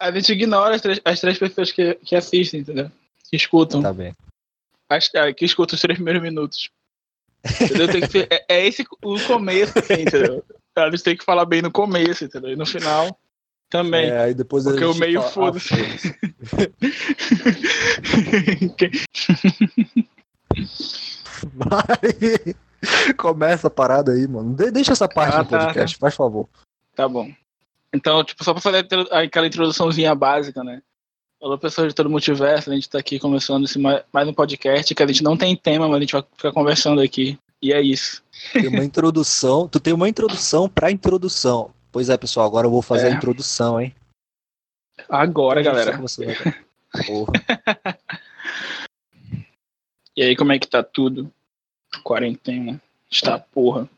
A gente ignora as três, as três pessoas que, que assistem, entendeu? Que escutam. Tá bem. As, ah, que escutam os três primeiros minutos. Entendeu? Tem que ser- é, é esse o começo, assim, entendeu? Eles têm que falar bem no começo, entendeu? E no final também. É, aí depois a Porque o gente meio fala, ah, foda-se. Vai. Começa a parada aí, mano. De- deixa essa parte Ah, do tá, podcast, faz favor. Tá bom. Então, tipo, só pra fazer aquela introduçãozinha básica, né? Alô, pessoas de todo o multiverso, a gente tá aqui começando esse mais, um podcast que a gente não tem tema, mas a gente vai ficar conversando aqui. E é isso. Tem uma introdução. Tu tem uma introdução pra introdução. Pois é, pessoal, agora eu vou fazer É. a introdução, hein? Agora, galera. você Porra. E aí, como é que tá tudo? Quarentena. Está porra.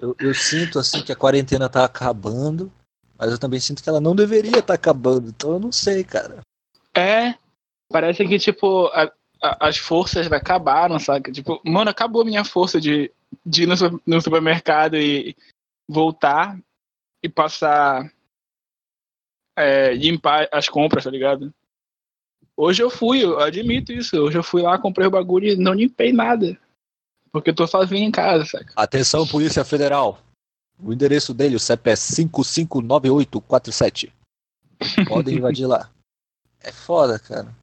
Eu, eu sinto assim que a quarentena tá acabando, mas eu também sinto que ela não deveria estar acabando. Então eu não sei, cara. É. Parece que, tipo, a- a- as forças acabaram, sabe? Tipo, mano, acabou a minha força de, de ir no, no supermercado e voltar e passar. É, limpar as compras, tá ligado? Hoje eu fui, eu admito isso. Hoje eu fui lá, comprei o bagulho e não limpei nada. Porque eu tô sozinho em casa, saca? Atenção, Polícia Federal. O endereço dele, o CEP é 559847. Podem invadir lá. É foda, cara.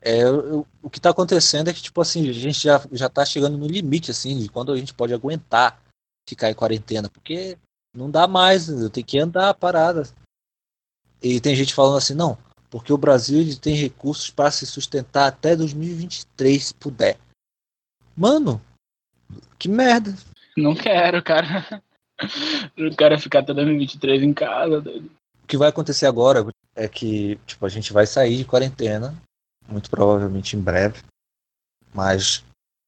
É, eu- o que tá acontecendo é que, tipo assim, a gente já, já tá chegando no limite, assim, de quando a gente pode aguentar ficar em quarentena. Porque não dá mais, eu tenho que andar a parada. E tem gente falando assim, não, porque o Brasil ele tem recursos para se sustentar até 2023, se puder. Mano, que merda. Não quero, cara. Não quero ficar até 2023 em casa, doido. O que vai acontecer agora é que, tipo, a gente vai sair de quarentena, muito provavelmente em breve, mas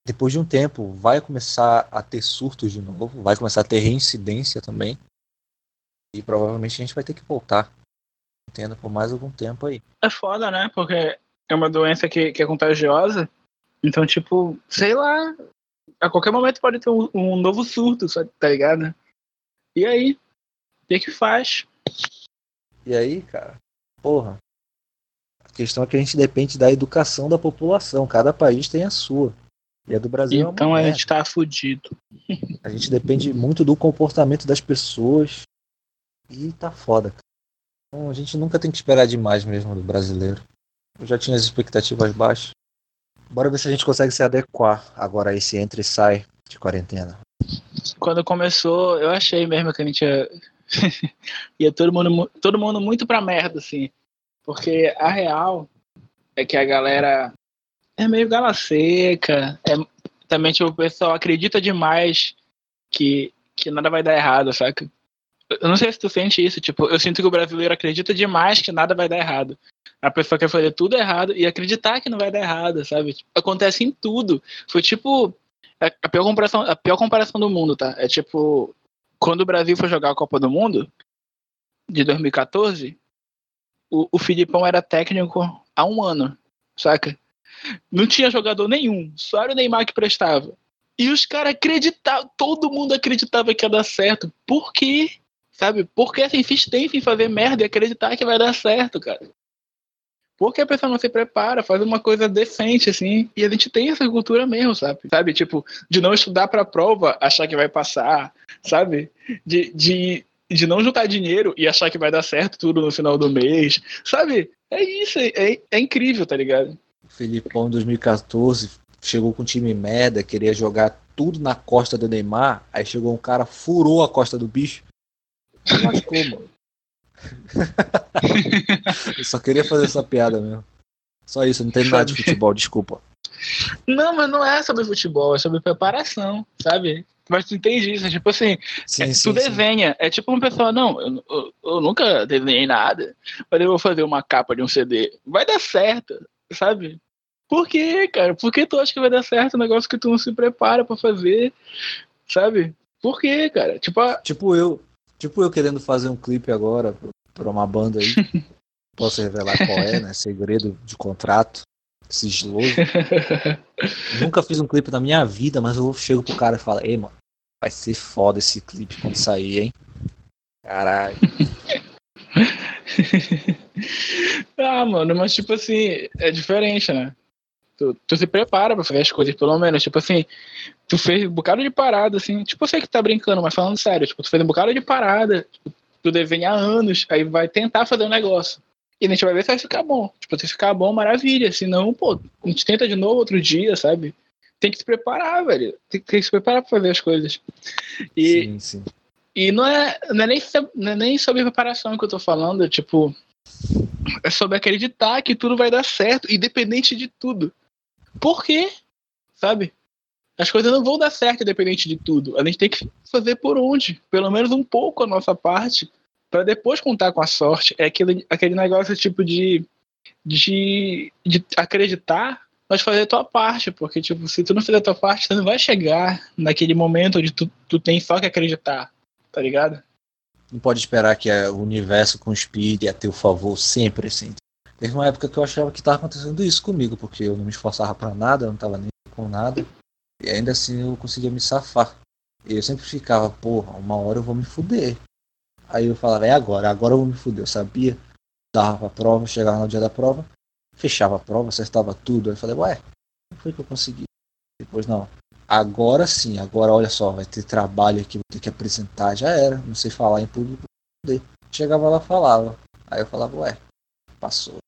depois de um tempo vai começar a ter surtos de novo, vai começar a ter reincidência também, e provavelmente a gente vai ter que voltar quarentena por mais algum tempo aí. É foda, né? Porque é uma doença que, que é contagiosa. Então, tipo, sei lá. A qualquer momento pode ter um, um novo surto, tá ligado? E aí? O que que faz? E aí, cara, porra, a questão é que a gente depende da educação da população, cada país tem a sua. E a do Brasil é Então a merda. gente tá fudido. A gente depende muito do comportamento das pessoas e tá foda. cara. Então a gente nunca tem que esperar demais mesmo do brasileiro. Eu já tinha as expectativas baixas. Bora ver se a gente consegue se adequar agora a esse entra e sai de quarentena. Quando começou, eu achei mesmo que a gente ia, ia todo, mundo, mu- todo mundo muito pra merda, assim. Porque a real é que a galera é meio gala seca. É, também, tipo, o pessoal acredita demais que, que nada vai dar errado, saca? Eu não sei se tu sente isso, tipo, eu sinto que o brasileiro acredita demais que nada vai dar errado. A pessoa quer fazer tudo errado e acreditar que não vai dar errado, sabe? Tipo, acontece em tudo. Foi tipo a a pior comparação, a pior comparação do mundo, tá? É tipo quando o Brasil foi jogar a Copa do Mundo de 2014, o, o Filipão era técnico há um ano, saca? Não tinha jogador nenhum, só era o Neymar que prestava. E os caras acreditavam, todo mundo acreditava que ia dar certo. Por quê? Sabe? Porque essa insistência em fazer merda e acreditar que vai dar certo, cara. Porque a pessoa não se prepara, faz uma coisa decente, assim, e a gente tem essa cultura mesmo, sabe? Sabe, tipo, de não estudar pra prova, achar que vai passar, sabe? De, de, de não juntar dinheiro e achar que vai dar certo tudo no final do mês, sabe? É isso, é, é incrível, tá ligado? O Filipão em 2014 chegou com um time merda, queria jogar tudo na costa do Neymar, aí chegou um cara, furou a costa do bicho. Lascou, mano. Eu só queria fazer essa piada mesmo. Só isso, não tem nada de futebol, desculpa. Não, mas não é sobre futebol, é sobre preparação, sabe? Mas tu entende isso, é tipo assim, Sim, É, sim, tu sim. desenha. É tipo uma pessoa, não, eu, eu- eu nunca desenhei nada, mas eu vou fazer uma capa de um CD. Vai dar certo, sabe? Por quê, cara? Por que tu acha que vai dar certo um negócio que tu não se prepara pra fazer, sabe? Por quê, cara? Tipo, a- Tipo eu, tipo eu querendo fazer um clipe agora pra uma banda aí. Posso revelar qual é, né? Segredo de contrato. Sigiloso. Nunca fiz um clipe na minha vida, mas eu chego pro cara e falo, ei, mano, vai ser foda esse clipe quando sair, hein? Caralho. Tá, mano, mas tipo assim, é diferente, né? Tu, tu se prepara pra fazer as coisas, pelo menos. Tipo assim, tu fez um bocado de parada, assim. Tipo, eu sei que tá brincando, mas falando sério, tipo, tu fez um bocado de parada, tipo, tu desenha há anos, aí vai tentar fazer um negócio. E a gente vai ver se vai ficar bom. Tipo, se ficar bom, maravilha. Se não, pô, a gente tenta de novo outro dia, sabe? Tem que se preparar, velho. Tem, tem que se preparar pra fazer as coisas. E, sim, sim. E não é, não é, nem, não é nem sobre preparação que eu tô falando, tipo, é sobre acreditar que tudo vai dar certo, independente de tudo. Por quê? Sabe? As coisas não vão dar certo independente de tudo. A gente tem que fazer por onde? Pelo menos um pouco a nossa parte para depois contar com a sorte. É aquele, aquele negócio tipo de, de, de acreditar, mas fazer a tua parte, porque tipo, se tu não fizer a tua parte, você não vai chegar naquele momento onde tu, tu tem só que acreditar, tá ligado? Não pode esperar que o universo conspire a teu favor sempre, assim. Teve uma época que eu achava que estava acontecendo isso comigo, porque eu não me esforçava para nada, eu não tava nem com nada, e ainda assim eu conseguia me safar. E eu sempre ficava, porra, uma hora eu vou me fuder. Aí eu falava, é agora, agora eu vou me fuder. Eu sabia, dava pra prova, chegava no dia da prova, fechava a prova, acertava tudo. Aí eu falei, ué, como foi que eu consegui? Depois, não, agora sim, agora olha só, vai ter trabalho aqui, vou ter que apresentar, já era, não sei falar em público. Chegava lá, falava. Aí eu falava, ué, passou.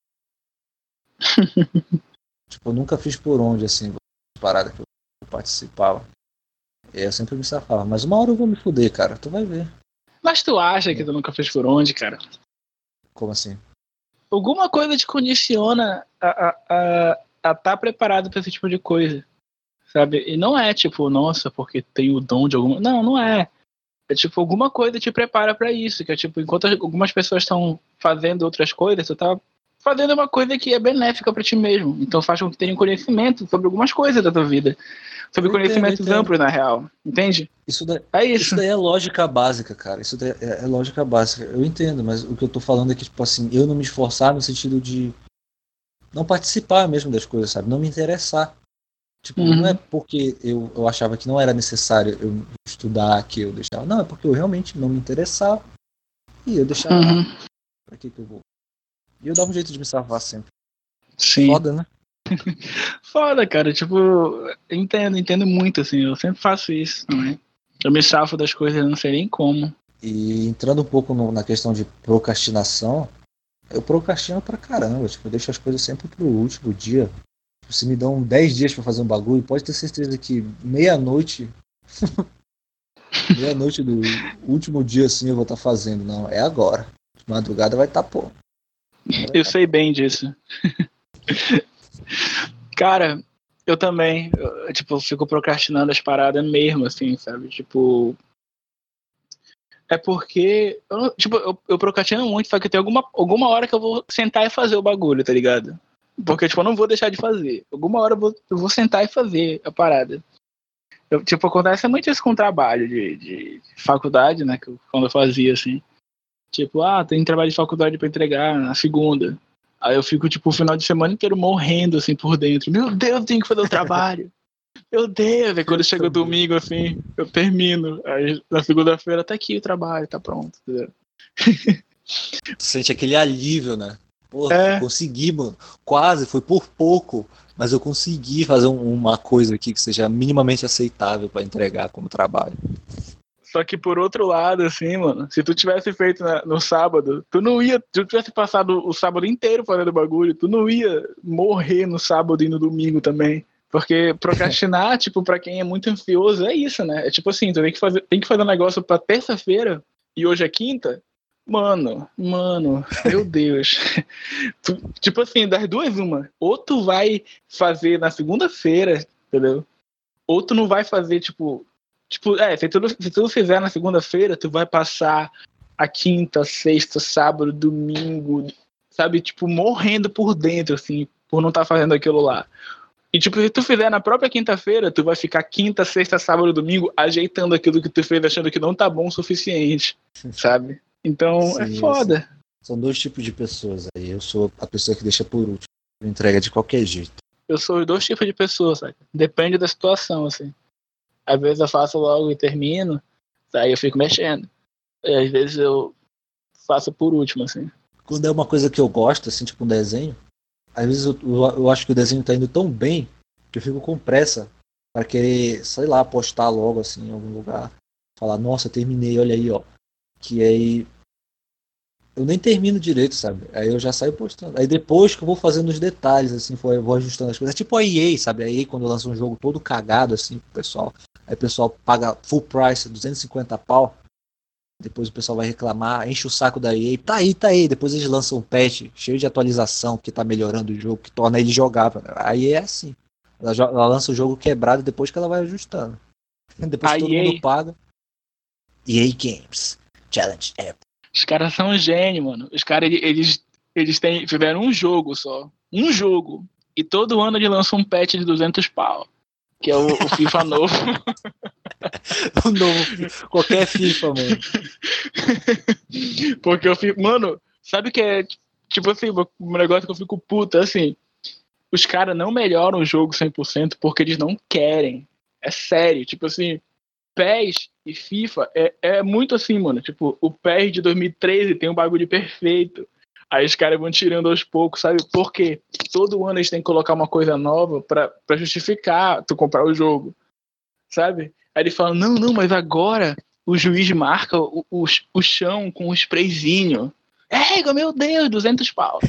tipo, eu nunca fiz por onde, assim, parada que eu participava. E eu sempre me safava, mas uma hora eu vou me fuder, cara, tu vai ver. Mas tu acha que tu nunca fez por onde, cara? Como assim? Alguma coisa te condiciona a estar a, a, a tá preparado para esse tipo de coisa. Sabe? E não é tipo, nossa, porque tem o dom de alguma. Não, não é. É tipo, alguma coisa te prepara para isso. Que é tipo, enquanto algumas pessoas estão fazendo outras coisas, tu tá fazendo uma coisa que é benéfica para ti mesmo. Então faz com que tenha conhecimento sobre algumas coisas da tua vida. Sobre conhecimentos amplos, na real. Entende? Isso daí, é isso. Isso daí é lógica básica, cara. Isso daí é, é, lógica básica. Eu entendo, mas o que eu tô falando é que, tipo assim, eu não me esforçar no sentido de não participar mesmo das coisas, sabe? Não me interessar. Tipo, uhum. não é porque eu, eu achava que não era necessário eu estudar que eu deixava. Não, é porque eu realmente não me interessava. E eu deixava. Uhum. Pra que, que eu vou? E eu dava um jeito de me salvar sempre. Sim. Foda, né? Foda, cara. Tipo, entendo, entendo muito, assim. Eu sempre faço isso também. Eu me salvo das coisas, não sei nem como. E entrando um pouco no, na questão de procrastinação, eu procrastino pra caramba. Tipo, eu deixo as coisas sempre pro último dia. Tipo, se me dão 10 dias para fazer um bagulho, pode ter certeza que meia-noite. meia-noite do último dia, assim, eu vou estar tá fazendo. Não, é agora. De madrugada vai estar, tá, pô. Eu sei bem disso. Cara, eu também, eu, tipo, fico procrastinando as paradas mesmo, assim, sabe? Tipo. É porque. Eu, tipo, eu, eu procrastino muito, só que tem alguma, alguma hora que eu vou sentar e fazer o bagulho, tá ligado? Porque, tipo, eu não vou deixar de fazer. Alguma hora eu vou, eu vou sentar e fazer a parada. Eu, tipo, acontece muito isso com o trabalho de, de faculdade, né? Que eu, quando eu fazia, assim. Tipo, ah, tem trabalho de faculdade para entregar na segunda. Aí eu fico, tipo, o final de semana inteiro morrendo, assim, por dentro. Meu Deus, eu tenho que fazer o trabalho. Meu Deus, aí quando chega o domingo, assim, eu termino. Aí na segunda-feira tá aqui o trabalho, tá pronto. Sente aquele alívio, né? Porra, é. consegui, mano. Quase, foi por pouco. Mas eu consegui fazer uma coisa aqui que seja minimamente aceitável para entregar como trabalho. Só que por outro lado, assim, mano, se tu tivesse feito na, no sábado, tu não ia, se tu tivesse passado o sábado inteiro fazendo bagulho, tu não ia morrer no sábado e no domingo também. Porque procrastinar, tipo, para quem é muito ansioso, é isso, né? É tipo assim, tu tem que fazer, tem que fazer um negócio pra terça-feira e hoje é quinta. Mano, mano, meu Deus. tu, tipo assim, das duas, uma. Ou tu vai fazer na segunda-feira, entendeu? Ou tu não vai fazer, tipo, Tipo, é, se tu, se tu fizer na segunda-feira, tu vai passar a quinta, sexta, sábado, domingo, sabe? Tipo, morrendo por dentro, assim, por não estar tá fazendo aquilo lá. E, tipo, se tu fizer na própria quinta-feira, tu vai ficar quinta, sexta, sábado, domingo, ajeitando aquilo que tu fez, achando que não tá bom o suficiente, sabe? Então, é Sim, é foda. Assim, são dois tipos de pessoas aí. Eu sou a pessoa que deixa por último, entrega de qualquer jeito. Eu sou os dois tipos de pessoas, sabe? Depende da situação, assim. Às vezes eu faço logo e termino, aí eu fico mexendo. E às vezes eu faço por último, assim. quando é uma coisa que eu gosto, assim, tipo um desenho, às vezes eu, eu, acho que o desenho tá indo tão bem que eu fico com pressa para querer, sei lá, postar logo assim em algum lugar. Falar, nossa, terminei, olha aí, ó. Que aí eu nem termino direito, sabe? Aí eu já saio postando. Aí depois que eu vou fazendo os detalhes, assim, vou ajustando as coisas. É tipo a EA, sabe? A EA quando lança um jogo todo cagado, assim, pro pessoal. Aí o pessoal paga full price, 250 pau. Depois o pessoal vai reclamar, enche o saco da EA. Tá aí, tá aí. Depois eles lançam um patch cheio de atualização que tá melhorando o jogo, que torna ele jogável. Aí é assim. Ela, ela lança o jogo quebrado depois que ela vai ajustando. Depois todo EA... mundo paga. EA Games. Challenge App. Os caras são um gênio, mano. Os caras, eles, eles têm, fizeram um jogo só. Um jogo. E todo ano eles lançam um patch de 200 pau. Que é o, o FIFA novo. o novo. Qualquer FIFA, mano. Porque eu fico. Mano, sabe o que é. Tipo assim, um negócio que eu fico puta, assim. Os caras não melhoram o jogo 100% porque eles não querem. É sério. Tipo assim, PES e FIFA é, é muito assim, mano. Tipo, o PES de 2013 tem um bagulho perfeito. Aí os caras vão tirando aos poucos, sabe? Porque todo ano eles têm que colocar uma coisa nova pra, pra justificar tu comprar o jogo, sabe? Aí ele fala, não, não, mas agora o juiz marca o, o, o chão com um sprayzinho. É, meu Deus, 200 pau,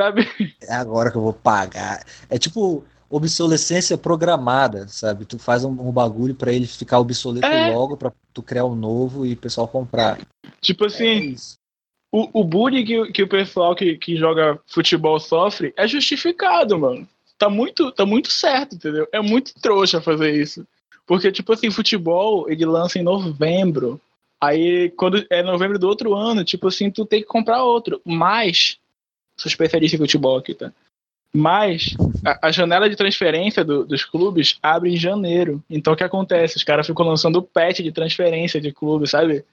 sabe? É agora que eu vou pagar. É tipo, obsolescência programada, sabe? Tu faz um, um bagulho para ele ficar obsoleto é. logo, para tu criar um novo e o pessoal comprar. Tipo assim, é o, o bullying que, que o pessoal que, que joga futebol sofre é justificado, mano. Tá muito, tá muito certo, entendeu? É muito trouxa fazer isso. Porque, tipo assim, futebol, ele lança em novembro. Aí, quando é novembro do outro ano, tipo assim, tu tem que comprar outro. Mas, sou especialista em futebol aqui, tá? Mas a, a janela de transferência do, dos clubes abre em janeiro. Então o que acontece? Os caras ficam lançando patch de transferência de clube, sabe?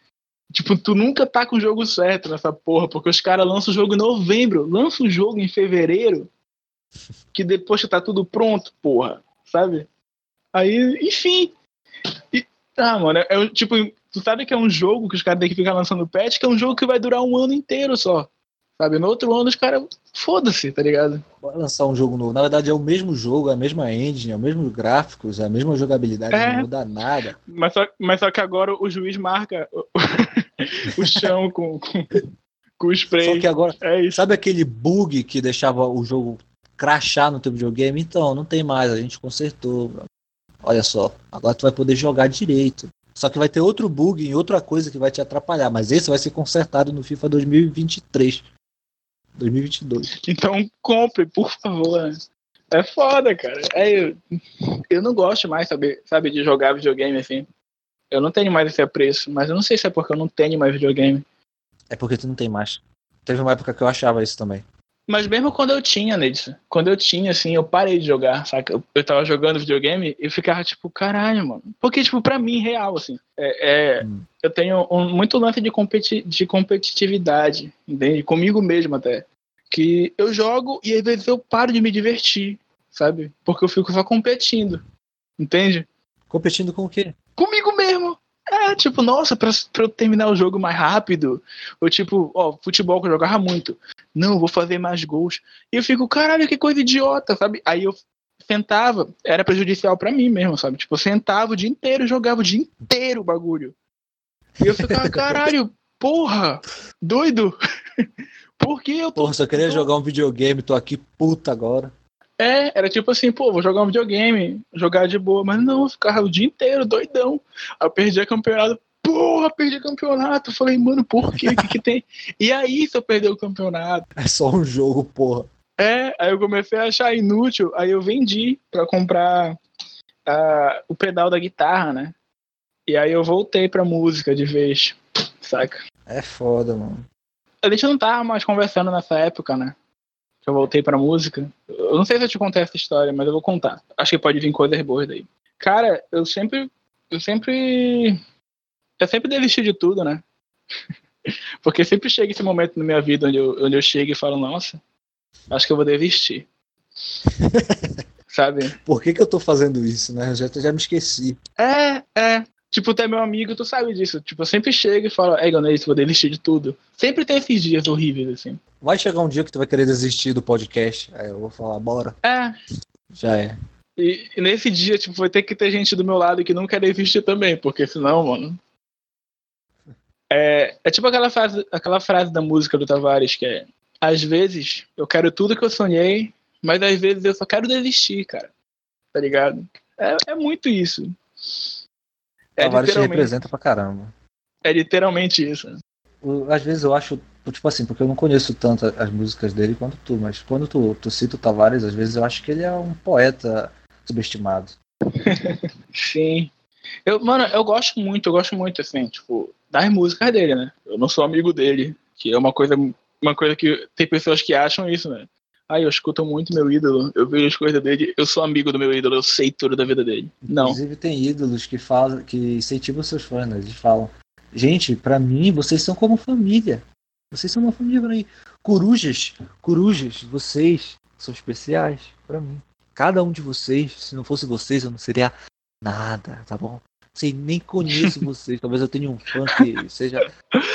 Tipo, tu nunca tá com o jogo certo nessa porra, porque os caras lançam o jogo em novembro, lançam o jogo em fevereiro, que depois que tá tudo pronto, porra, sabe? Aí, enfim. E, ah, mano, é, é tipo, tu sabe que é um jogo que os caras têm que ficar lançando patch, que é um jogo que vai durar um ano inteiro só. Sabe? No outro ano os caras, foda-se, tá ligado? Vai lançar um jogo novo. Na verdade é o mesmo jogo, é a mesma engine, é o mesmo gráficos, é a mesma jogabilidade, é. não muda nada. Mas só, mas só que agora o juiz marca o chão com, com, com o spray. Só que agora, é sabe aquele bug que deixava o jogo crachar no teu videogame? Então, não tem mais, a gente consertou. Olha só, agora tu vai poder jogar direito. Só que vai ter outro bug em outra coisa que vai te atrapalhar, mas esse vai ser consertado no FIFA 2023. 2022. Então compre, por favor. É foda, cara. É, eu, eu não gosto mais, sabe, sabe, de jogar videogame assim. Eu não tenho mais esse apreço, mas eu não sei se é porque eu não tenho mais videogame. É porque tu não tem mais. Teve uma época que eu achava isso também. Mas mesmo quando eu tinha, Nedson, quando eu tinha, assim, eu parei de jogar, saca? Eu, eu tava jogando videogame e ficava tipo, caralho, mano. Porque, tipo, pra mim, real, assim, é, é hum. eu tenho um, muito lance de, competi de competitividade, entende? Comigo mesmo até. Que eu jogo e às vezes eu paro de me divertir, sabe? Porque eu fico só competindo, entende? Competindo com o quê? Comigo mesmo. É, tipo, nossa, pra, pra eu terminar o jogo mais rápido. Ou tipo, ó, futebol que eu jogava muito. Não, vou fazer mais gols. E eu fico, caralho, que coisa idiota, sabe? Aí eu sentava, era prejudicial para mim mesmo, sabe? Tipo, eu sentava o dia inteiro, jogava o dia inteiro o bagulho. E eu ficava, caralho, porra, doido. Por que eu tô. Porra, só queria jogar um videogame, tô aqui puta agora. É, era tipo assim, pô, vou jogar um videogame, jogar de boa, mas não, eu ficava o dia inteiro doidão. Aí eu perdi a campeonato, porra, perdi o campeonato. Eu falei, mano, por quê? O que, que tem? E aí, se eu perder o campeonato? É só um jogo, porra. É, aí eu comecei a achar inútil, aí eu vendi pra comprar uh, o pedal da guitarra, né? E aí eu voltei pra música de vez, saca? É foda, mano. A gente não tava mais conversando nessa época, né? Que eu voltei pra música. Eu não sei se eu te contei essa história, mas eu vou contar. Acho que pode vir coisas boas daí. Cara, eu sempre. Eu sempre. Eu sempre desisti de tudo, né? Porque sempre chega esse momento na minha vida onde eu, onde eu chego e falo, nossa, acho que eu vou desistir. Sabe? Por que, que eu tô fazendo isso, né? Eu já, já me esqueci. É, é. Tipo, tu é meu amigo, tu sabe disso. Tipo, eu sempre chego e falo, é, Ganês, vou desistir de tudo. Sempre tem esses dias horríveis, assim. Vai chegar um dia que tu vai querer desistir do podcast. Aí eu vou falar, bora. É. Já é. E, e nesse dia, tipo, vai ter que ter gente do meu lado que não quer desistir também, porque senão, mano. É, é tipo aquela frase, aquela frase da música do Tavares, que é às vezes eu quero tudo que eu sonhei, mas às vezes eu só quero desistir, cara. Tá ligado? É, é muito isso. É Tavares representa pra caramba. É literalmente isso. Às vezes eu acho, tipo assim, porque eu não conheço tanto as músicas dele quanto tu, mas quando tu, tu cita o Tavares, às vezes eu acho que ele é um poeta subestimado. Sim. Eu, mano, eu gosto muito, eu gosto muito, assim, tipo, das músicas dele, né? Eu não sou amigo dele, que é uma coisa, uma coisa que tem pessoas que acham isso, né? Ah, eu escuto muito meu ídolo, eu vejo as coisas dele, eu sou amigo do meu ídolo, eu sei tudo da vida dele. Não. Inclusive tem ídolos que falam, que incentivam seus fãs, né? Eles falam, gente, para mim vocês são como família. Vocês são uma família pra mim. Corujas, corujas, vocês são especiais para mim. Cada um de vocês, se não fosse vocês, eu não seria nada, tá bom? Sei, nem conheço vocês. Talvez eu tenha um fã que seja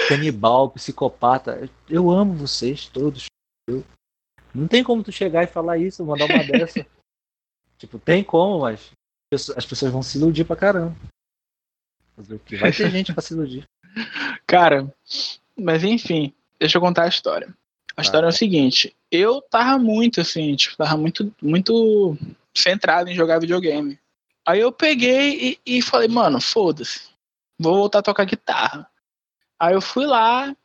canibal, psicopata. Eu amo vocês todos. Eu... Não tem como tu chegar e falar isso, mandar uma dessa. tipo, tem como, mas as pessoas vão se iludir pra caramba. Vai ter gente pra se iludir. Cara, mas enfim, deixa eu contar a história. A história ah. é o seguinte, eu tava muito assim, tipo, tava muito, muito centrado em jogar videogame. Aí eu peguei e, e falei, mano, foda-se, vou voltar a tocar guitarra. Aí eu fui lá,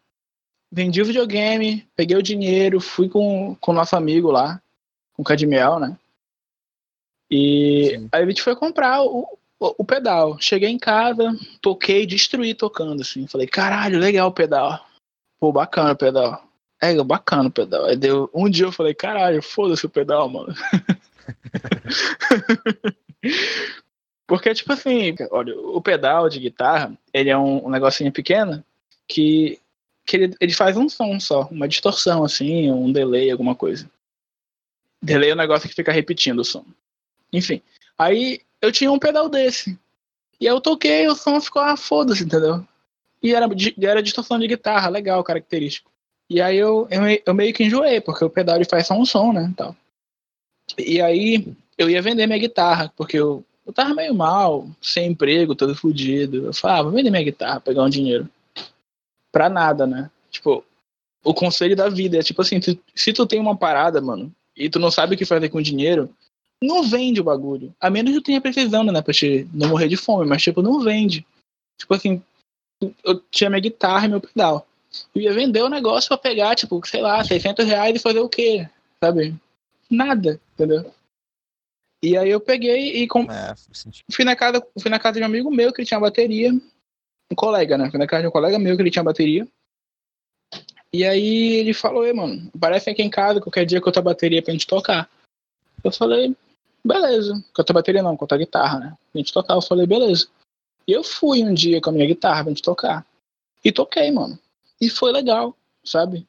vendi o videogame, peguei o dinheiro, fui com o nosso amigo lá, com o Cadmiel, né? E Sim. aí a gente foi comprar o, o, o, pedal. Cheguei em casa, toquei, destruí tocando, assim. Falei, caralho, legal o pedal. Pô, bacana o pedal. É, bacana o pedal. Aí deu, um dia eu falei, caralho, foda-se o pedal, mano. Porque, tipo assim, olha, o pedal de guitarra, ele é um, um negocinho pequeno que, que ele, ele faz um som só, uma distorção, assim, um delay, alguma coisa. Delay é um negócio que fica repetindo o som. Enfim, aí eu tinha um pedal desse. E eu toquei, o som ficou, ah, foda-se, entendeu? E era, era distorção de guitarra, legal, característico. E aí eu, eu, eu, meio que enjoei, porque o pedal ele faz só um som, né? Tal. E aí eu ia vender minha guitarra, porque eu, eu tava meio mal, sem emprego, todo fodido. Eu falava, ah, vou vender minha guitarra, pegar um dinheiro. Pra nada, né? Tipo, o conselho da vida é tipo assim, tu, se tu tem uma parada, mano, e tu não sabe o que fazer com o dinheiro, não vende o bagulho. A menos que tu tenha precisando, né? Pra te não morrer de fome, mas tipo, não vende. Tipo assim, eu tinha minha guitarra e meu pedal eu ia vender o negócio pra pegar, tipo, sei lá, 600 reais e fazer o quê? Sabe? Nada, entendeu? E aí eu peguei e é, fui, na casa, fui na casa de um amigo meu que tinha bateria. Um colega, né? Fui na casa de um colega meu que ele tinha bateria. E aí ele falou, Ei, mano, aparece aqui em casa qualquer dia com a tua bateria pra gente tocar. Eu falei, beleza. Com a bateria não, com a guitarra, né? Pra gente tocar. Eu falei, beleza. E eu fui um dia com a minha guitarra pra gente tocar. E toquei, mano. E foi legal, sabe?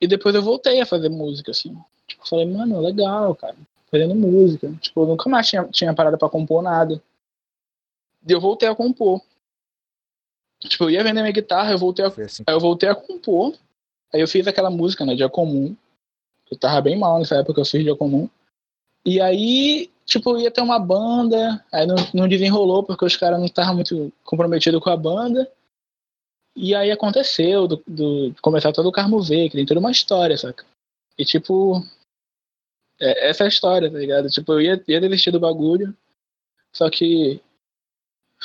E depois eu voltei a fazer música, assim. Tipo, falei, mano, legal, cara. Fazendo música. Tipo, eu nunca mais tinha, tinha parada pra compor nada. E eu voltei a compor. Tipo, eu ia vender minha guitarra, eu voltei a, assim. eu voltei a compor. Aí eu fiz aquela música, né, Dia Comum. Eu tava bem mal nessa época eu fiz Dia Comum. E aí, tipo, ia ter uma banda, aí não, não desenrolou porque os caras não estavam muito comprometidos com a banda. E aí aconteceu do, do começar todo o Carmo V, que tem toda uma história, saca? E tipo. É, essa é a história, tá ligado? Tipo, eu ia, ia desistir do bagulho. Só que.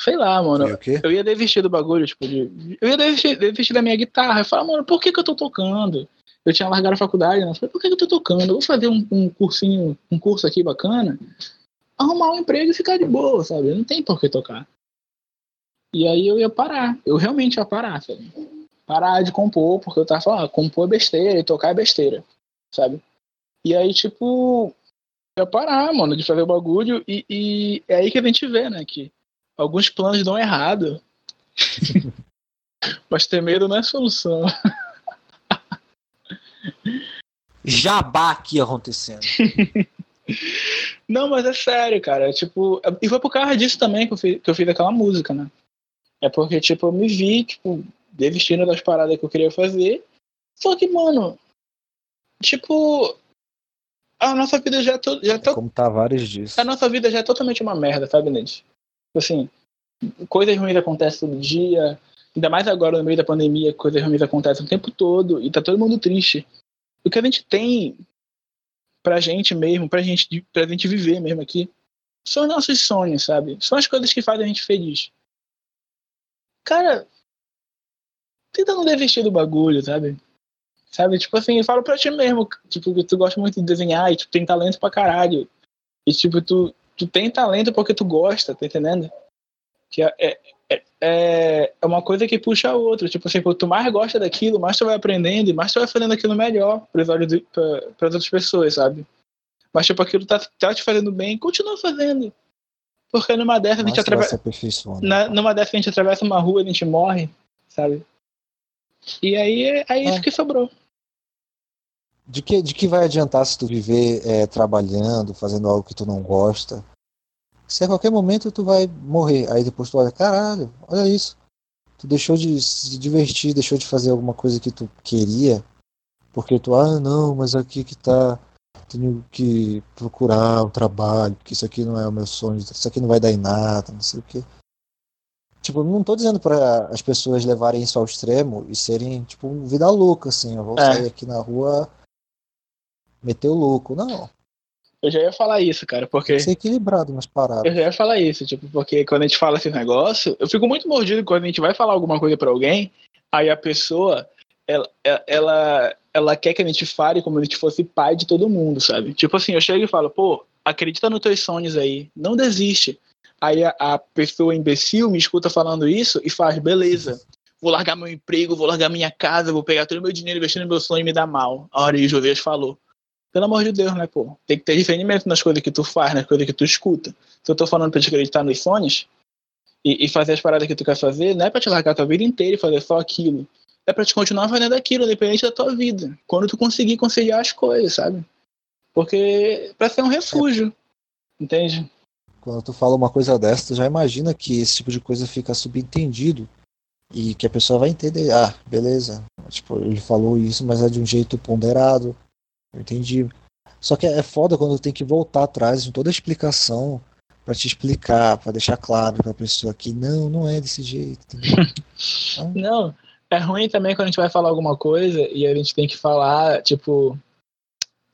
Sei lá, mano. Eu ia desistir do bagulho, tipo, de, eu ia desistir, desistir da minha guitarra. Eu falava, mano, por que, que eu tô tocando? Eu tinha largado a faculdade, né? Eu falei, por que, que eu tô tocando? Eu vou fazer um, um cursinho, um curso aqui bacana, arrumar um emprego e ficar de boa, sabe? Não tem por que tocar. E aí eu ia parar. Eu realmente ia parar, sabe? Parar de compor, porque eu tava falando, ah, compor é besteira e tocar é besteira, sabe? E aí, tipo, ia parar, mano, de fazer o bagulho. E, e é aí que a gente vê, né? Que alguns planos dão errado. Mas ter medo não é solução. Jabá aqui acontecendo. Não, mas é sério, cara. Tipo, e foi por causa disso também que eu fiz, que eu fiz aquela música, né? É porque, tipo, eu me vi, tipo, desistindo das paradas que eu queria fazer. Só que, mano, tipo, a nossa vida já é, to, já é to, Como Tavares diz. a nossa vida já é totalmente uma merda, sabe, Ned? Tipo Assim, coisas ruins acontecem todo dia, ainda mais agora no meio da pandemia, coisas ruins acontecem o tempo todo e tá todo mundo triste. O que a gente tem pra gente mesmo, pra gente, pra gente viver mesmo aqui, são os nossos sonhos, sabe? São as coisas que fazem a gente feliz. Cara, tenta não desistir do bagulho, sabe? Sabe? Tipo assim, eu falo pra ti mesmo, tipo, que tu gosta muito de desenhar e tu tem talento pra caralho. E tipo, tu, tu tem talento porque tu gosta, tá entendendo? Que é, é, é, é uma coisa que puxa a outra. Tipo assim, quanto tu mais gosta daquilo, mais tu vai aprendendo e mais tu vai fazendo aquilo melhor pra, pras outras pessoas, sabe? Mas tipo, aquilo tá, tá te fazendo bem, continua fazendo. Porque numa dessas a gente atravessa. Na, numa dessas a gente atravessa uma rua e a gente morre, sabe? E aí é isso É. que sobrou. De que, de que vai adiantar se tu viver é, trabalhando, fazendo algo que tu não gosta? Se a qualquer momento tu vai morrer. Aí depois tu olha, caralho, olha isso. Tu deixou de se divertir, deixou de fazer alguma coisa que tu queria. Porque tu, ah não, mas aqui que tá. Tenho que procurar um trabalho, porque isso aqui não é o meu sonho, isso aqui não vai dar em nada, não sei o quê. Tipo, não tô dizendo para as pessoas levarem isso ao extremo e serem, tipo, vida louca, assim. Eu vou É. sair aqui na rua meter o louco. Não, Eu já ia falar isso, cara, porque. tem que ser equilibrado nas Eu paradas. já ia falar isso, tipo, porque quando a gente fala esse negócio, eu fico muito mordido quando a gente vai falar alguma coisa pra alguém, aí a pessoa, ela, ela, ela quer que a gente fale como se a gente fosse pai de todo mundo, sabe? Tipo assim, eu chego e falo, pô, acredita nos teus sonhos aí, não desiste. Aí a, a pessoa imbecil me escuta falando isso e faz, beleza, vou largar meu emprego, vou largar minha casa, vou pegar todo o meu dinheiro, investir no meu sonho e me dar mal. A hora aí o Josias falou. Pelo amor de Deus, né, pô? Tem que ter discernimento nas coisas que tu faz, nas coisas que tu escuta. Se eu tô falando pra te acreditar nos sonhos e, e fazer as paradas que tu quer fazer, não é pra te largar a tua vida inteira e fazer só aquilo. É pra te continuar fazendo aquilo, independente da tua vida. Quando tu conseguir conciliar as coisas, sabe? Porque pra ser um refúgio. Entende? Quando tu fala uma coisa dessa, tu já imagina que esse tipo de coisa fica subentendido e que a pessoa vai entender, ah, beleza, tipo, ele falou isso, mas é de um jeito ponderado, eu entendi. Só que é foda quando tem que voltar atrás em toda a explicação pra te explicar, pra deixar claro pra pessoa que não, não é desse jeito, entendeu? Não, é ruim também quando a gente vai falar alguma coisa e a gente tem que falar, tipo.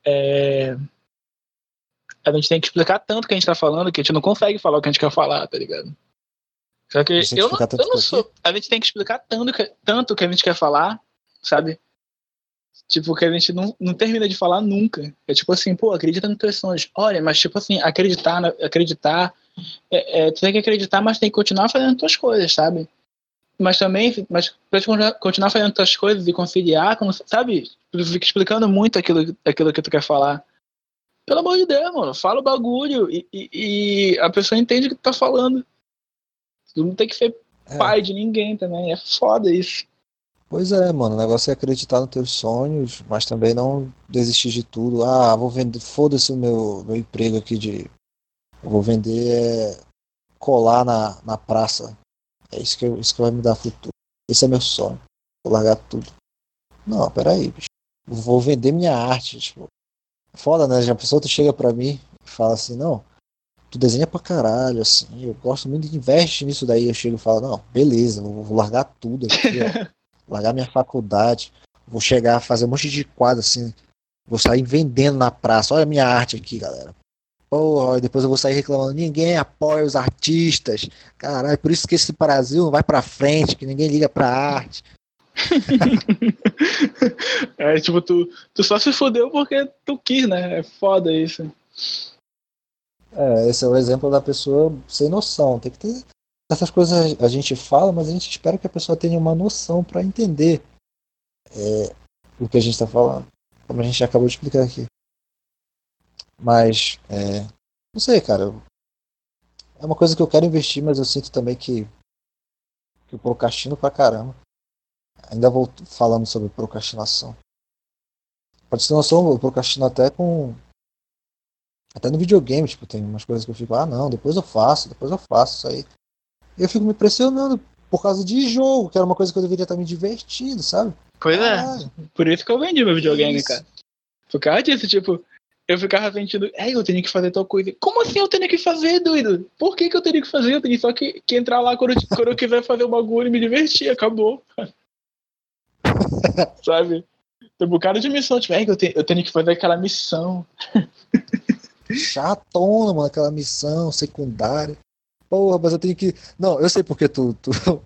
É... A gente tem que explicar tanto que a gente tá falando que a gente não consegue falar o que a gente quer falar, tá ligado? Só que eu não, eu não sou. A gente tem que explicar tanto que, tanto que a gente quer falar, sabe? Tipo, que a gente não, não termina de falar nunca. É tipo assim, pô, acredita nos teus sonhos. Olha, mas tipo assim, acreditar, acreditar. É, é, tu tem que acreditar, mas tem que continuar fazendo tuas coisas, sabe? Mas também, mas pra tu continuar- continuar fazendo tuas coisas e conciliar, como, sabe? Tu fica explicando muito aquilo, aquilo que tu quer falar. Pelo amor de Deus, mano, fala o bagulho e, e- e a pessoa entende o que tu tá falando. Tu não tem que ser É. pai de ninguém também. É foda isso. Pois é, mano, o negócio é acreditar nos teus sonhos, mas também não desistir de tudo. Ah, vou vender, foda-se o meu, meu emprego aqui de. Vou vender é, colar na, na praça. É isso que, isso que vai me dar futuro. Esse é meu sonho. Vou largar tudo. Não, peraí, bicho. Vou vender minha arte, tipo. Foda, né? Já a pessoa tu chega pra mim e fala assim, não, tu desenha pra caralho, assim, eu gosto muito investe nisso daí. Eu chego e falo, não, beleza, vou, vou largar tudo aqui, ó largar minha faculdade, vou chegar a fazer um monte de quadro assim, vou sair vendendo na praça. Olha a minha arte aqui, galera. Porra, depois eu vou sair reclamando, ninguém apoia os artistas. Caralho, por isso que esse Brasil não vai pra frente, que ninguém liga pra arte. É tipo, tu, tu só se fudeu porque tu quis, né? É foda isso. É, esse é o exemplo da pessoa sem noção. Tem que ter. Essas coisas a gente fala, mas a gente espera que a pessoa tenha uma noção pra entender é, o que a gente tá falando. Como a gente acabou de explicar aqui. Mas, é, não sei, cara. É uma coisa que eu quero investir, mas eu sinto também que, que eu procrastino pra caramba. Ainda vou falando sobre procrastinação. Noção, eu procrastino até com. Até no videogame, tipo, tem umas coisas que eu fico, ah não, depois eu faço, depois eu faço isso aí. Eu fico me pressionando por causa de jogo, que era uma coisa que eu deveria estar me divertindo, sabe? Pois é. Por isso que eu vendi meu videogame, isso. cara. Por causa disso, tipo, eu ficava sentindo, é, eu tenho que fazer tal coisa. Como assim eu tenho que fazer, doido? Por que, que eu tenho que fazer? Eu tenho só que, que entrar lá quando, eu- quando eu quiser fazer o bagulho e me divertir, acabou. Sabe? Tem um bocado de missão, tipo, é, eu tenho, eu tenho que fazer aquela missão. Chatona, mano, aquela missão secundária. Porra, mas eu tenho que. Não, eu sei porque tu. Tu,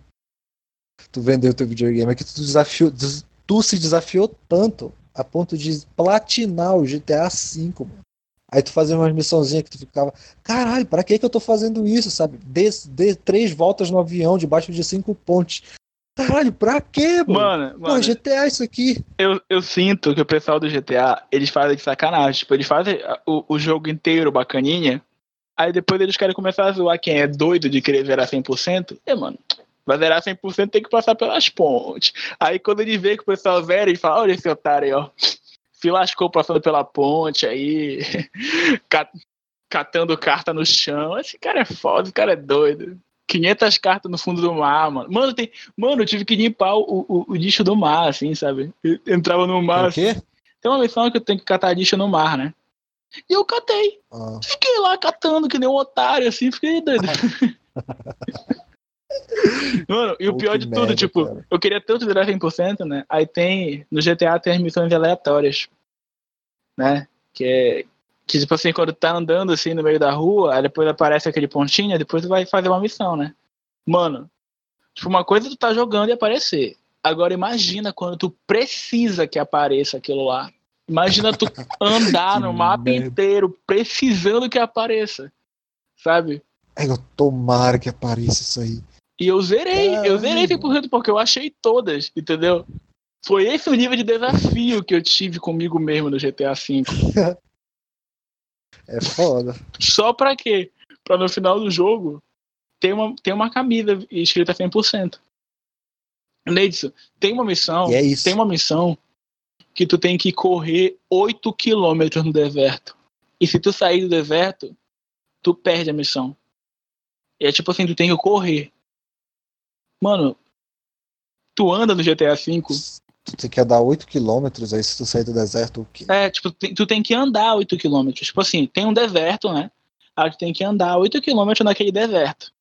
tu vendeu teu videogame. É que tu desafiou. des- Tu se desafiou tanto a ponto de platinar o GTA V, mano. Aí tu fazia umas missãozinhas que tu ficava, caralho, pra que que eu tô fazendo isso, sabe? Dê, dê três voltas no avião debaixo de cinco pontes. Caralho, pra quê, mano? Mano, Pô, mano GTA isso aqui. eu, eu sinto que o pessoal do GTA, eles fazem de sacanagem. Tipo, eles fazem o, o jogo inteiro bacaninha, aí depois eles querem começar a zoar quem é doido de querer zerar 100%. É, mano, vai zerar 100% tem que passar pelas pontes. Aí quando ele vê que o pessoal zera, ele fala, olha esse otário aí, ó. Se lascou passando pela ponte aí, cat- catando carta no chão. Esse cara é foda, esse cara é doido. 500 cartas no fundo do mar, mano. Mano, tem, mano eu tive que limpar o, o, o lixo do mar, assim, sabe? Eu entrava no mar, O quê? tem uma missão que eu tenho que catar lixo no mar, né? E eu catei. Ah, Fiquei lá catando que nem um otário, assim, fiquei doido. Mano, e o Pô, pior de tudo, merda, tipo, cara. eu queria tanto virar 100%, né? Aí tem, no GTA tem as missões aleatórias, né? Que é, que tipo assim, quando tá andando assim no meio da rua, aí depois aparece aquele pontinho, depois tu vai fazer uma missão, né? Mano, tipo, uma coisa é tu tá jogando e aparecer. Agora imagina quando tu precisa que apareça aquilo lá. Imagina tu andar no mapa merda. inteiro precisando que apareça. Sabe? é, eu tomara que apareça isso aí. E eu zerei, eu zerei Caralho. 100% porque eu achei todas, entendeu? Foi esse o nível de desafio que eu tive comigo mesmo no GTA V. É foda. Só pra quê? Pra no final do jogo ter uma, ter uma camisa escrita 100%. Neidson, tem uma missão, E é isso. tem uma missão que tu tem que correr 8 quilômetros no deserto. E se tu sair do deserto, tu perde a missão. E é tipo assim, tu tem que correr. Mano, tu anda no GTA V, Tu tem que andar 8km aí se tu sair do deserto o quê? é, tipo, tu tem que andar 8 quilômetros. Tipo assim, tem um deserto, né? Aí tu tem que andar 8 quilômetros naquele deserto.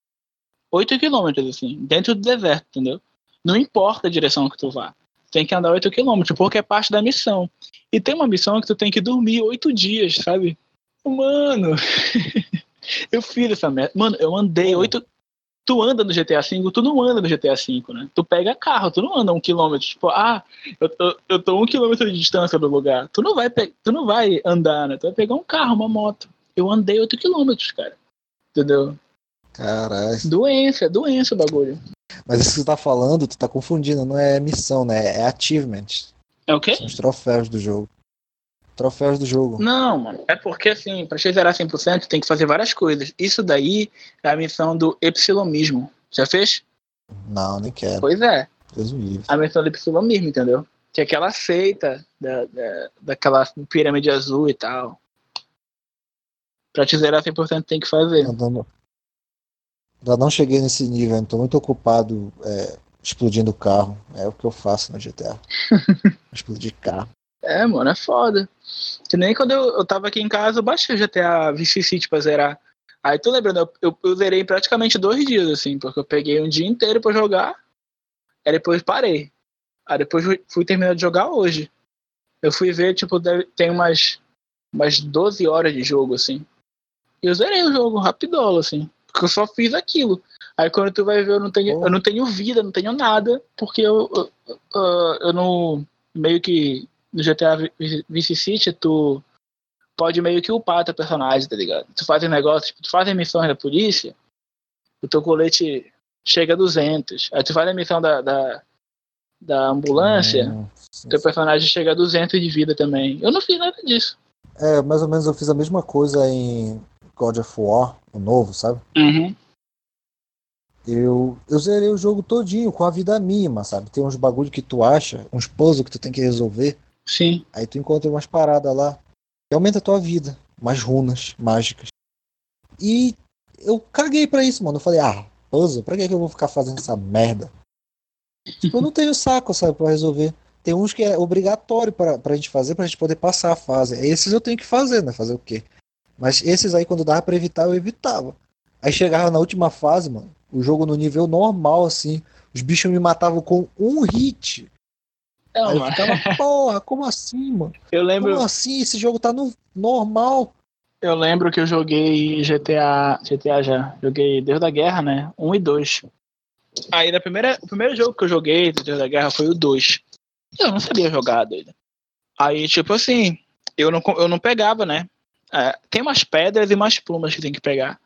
8 quilômetros, assim, dentro do deserto, entendeu? Não importa a direção que tu vá. Tem que andar 8 quilômetros, porque é parte da missão. E tem uma missão que tu tem que dormir 8 dias, sabe? Mano, eu fiz essa merda. Mano, eu andei Como? 8. Tu anda no GTA V, tu não anda no GTA V, né? Tu pega carro, tu não anda um quilômetro. Tipo, ah, eu tô, eu tô um quilômetro de distância do lugar. Tu não vai, pe- tu não vai andar, né? Tu vai pegar um carro, uma moto. Eu andei 8 quilômetros, cara. Entendeu? Caralho. Doença, doença o bagulho. Mas isso que tu tá falando, tu tá confundindo, não é missão, né? É achievement. É o quê? São os troféus do jogo. Troféus do jogo. Não, mano. É porque, assim, pra te zerar 100%, tem que fazer várias coisas. Isso daí é a missão do epsilomismo. Já fez? Não, nem quero. Pois é. Deus me livre. A missão do epsilomismo, entendeu? Que é aquela seita da, da, daquela pirâmide azul e tal. Pra te zerar 100% tem que fazer. Ainda não, ainda não cheguei nesse nível, tô muito ocupado é, explodindo carro. É o que eu faço no GTA. Explodir carro. É, mano, é foda. Que nem quando eu, eu tava aqui em casa, eu baixei o GTA Vice City pra zerar. Aí tu lembrando, eu, eu, eu zerei praticamente dois dias, assim, porque eu peguei um dia inteiro pra jogar, aí depois parei. Aí depois fui, fui terminar de jogar hoje. Eu fui ver, tipo, deve, tem umas, umas 12 horas de jogo, assim. E eu zerei o jogo rapidolo, assim. Porque eu só fiz aquilo. Aí quando tu vai ver, eu não tenho, Pô. eu não tenho vida, não tenho nada, porque eu, eu, eu, eu não. Meio que no GTA Vi- Vice City, tu pode meio que upar teu personagem, tá ligado? Tu faz um negócio, tipo, tu faz missões da polícia, o teu colete chega a 200. Aí tu faz a missão da, da, da ambulância, sim, teu personagem chega a 200 de vida também. Eu não fiz nada disso. É, mais ou menos eu fiz a mesma coisa em God of War, o novo, sabe? Uhum. Eu, eu zerei o jogo todinho com a vida mínima, sabe? Tem uns bagulho que tu acha, uns puzzles que tu tem que resolver, Sim. aí tu encontra umas paradas lá que aumenta a tua vida, umas runas mágicas. E eu caguei pra isso, mano. Eu falei, ah, puzzle. Pra que, que eu vou ficar fazendo essa merda? Tipo, eu não tenho saco, sabe, pra resolver. Tem uns que é obrigatório pra, pra gente fazer, pra gente poder passar a fase. Esses eu tenho que fazer, né? Fazer o quê? Mas esses aí, quando dava pra evitar, eu evitava. Aí chegava na última fase, mano, o jogo no nível normal, assim, os bichos me matavam com um hit. Não, eu mano. ficava, porra, como assim, mano? Eu lembro, Como assim? Esse jogo tá no normal. eu lembro que eu joguei GTA, GTA já, joguei Deus da Guerra, né? 1 e 2. Aí na primeira, o primeiro jogo que eu joguei do Deus da Guerra foi o 2. Eu não sabia jogar, doido. Aí, tipo assim, eu não, eu não pegava, né? É, tem umas pedras e umas plumas que tem que pegar.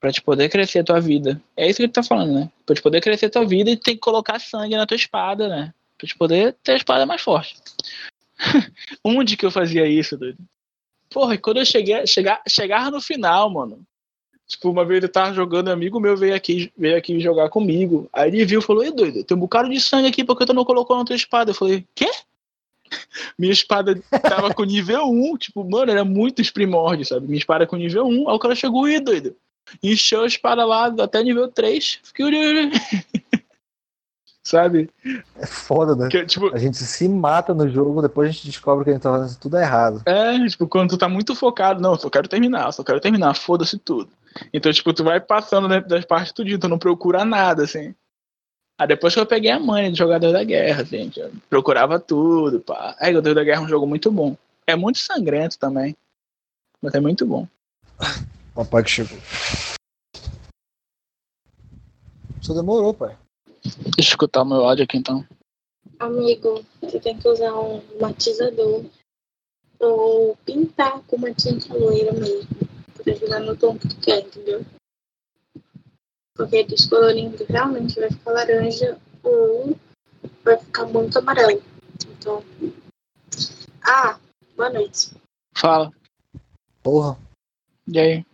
Pra te poder crescer a tua vida. É isso que tu tá falando, né? Pra te poder crescer a tua vida e tem que colocar sangue na tua espada, né? Pra te poder ter a espada mais forte. Onde que eu fazia isso, doido? Porra, e quando eu cheguei, chegar, chegava no final, mano. Tipo, uma vez eu tava jogando, um amigo meu veio aqui, veio aqui jogar comigo. Aí ele viu e falou: Ei, doido, tem um bocado de sangue aqui porque tu não colocou na tua espada. Eu falei: Quê? Minha espada tava com nível 1, tipo, mano, era muitos primórdios, sabe? Minha espada com nível 1. Aí o cara chegou e doido. Encheu a espada lá até nível 3. Fiquei. Sabe? É foda, né? Que, tipo, A gente se mata no jogo, depois a gente descobre que a gente tá fazendo tudo errado. É, tipo, quando tu tá muito focado, não, só quero terminar, só quero terminar, foda-se tudo. Então, tipo, tu vai passando dentro das partes tudinho, tu não procura nada, assim. Aí depois que eu peguei a manha de jogador da guerra, assim, eu procurava tudo, pá. Aí, o Deus da Guerra é um jogo muito bom. É muito sangrento também, mas é muito bom. Papai que chegou. Só demorou, pai. Deixa eu escutar o meu áudio aqui, então. Amigo, você tem que usar um matizador ou pintar com uma tinta loira mesmo. Pra jogar no tom que tu quer, entendeu? Porque descolorindo realmente vai ficar laranja ou vai ficar muito amarelo. Então. Ah, boa noite. Fala. Porra, E aí?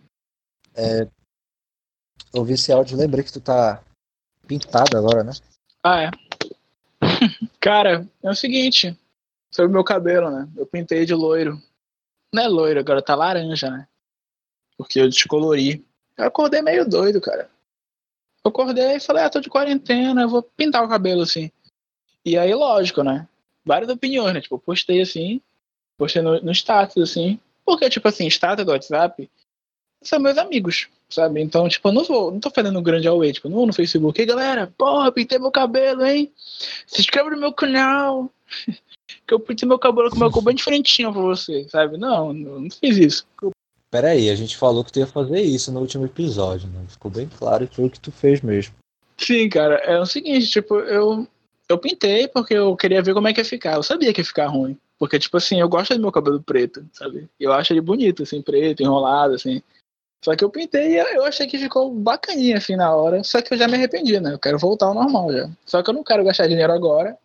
eu ouvi esse áudio lembrei que tu tá pintado agora, né? Ah, é. Cara, é o seguinte. Sobre o meu cabelo, né? Eu pintei de loiro. Não é loiro, agora tá laranja, né? Porque eu descolori. Eu acordei meio doido, cara. Eu acordei e falei, ah, tô de quarentena, eu vou pintar o cabelo assim. E aí, lógico, né? Várias opiniões, né? Tipo, postei assim, postei no, no status, assim. Porque, tipo assim, status do WhatsApp são meus amigos, sabe? Então, tipo, eu não vou, não tô fazendo um grande away, tipo, não vou no Facebook, ei galera, porra, pintei meu cabelo, hein? Se inscreve no meu canal. que eu pintei meu cabelo com meu cabelo bem diferentinho pra você, sabe? Não, não, não fiz isso. Aí, a gente falou que tu ia fazer isso no último episódio, né? Ficou bem claro que foi o que tu fez mesmo. Sim, cara, é o seguinte, tipo, eu, eu pintei porque eu queria ver como é que ia ficar. Eu sabia que ia ficar ruim. Porque, tipo assim, eu gosto do meu cabelo preto, sabe? Eu acho ele bonito, assim, preto, enrolado, assim. Só que eu pintei e eu achei que ficou bacaninha, assim, na hora. Só que eu já me arrependi, né? Eu quero voltar ao normal já. Só que eu não quero gastar dinheiro agora.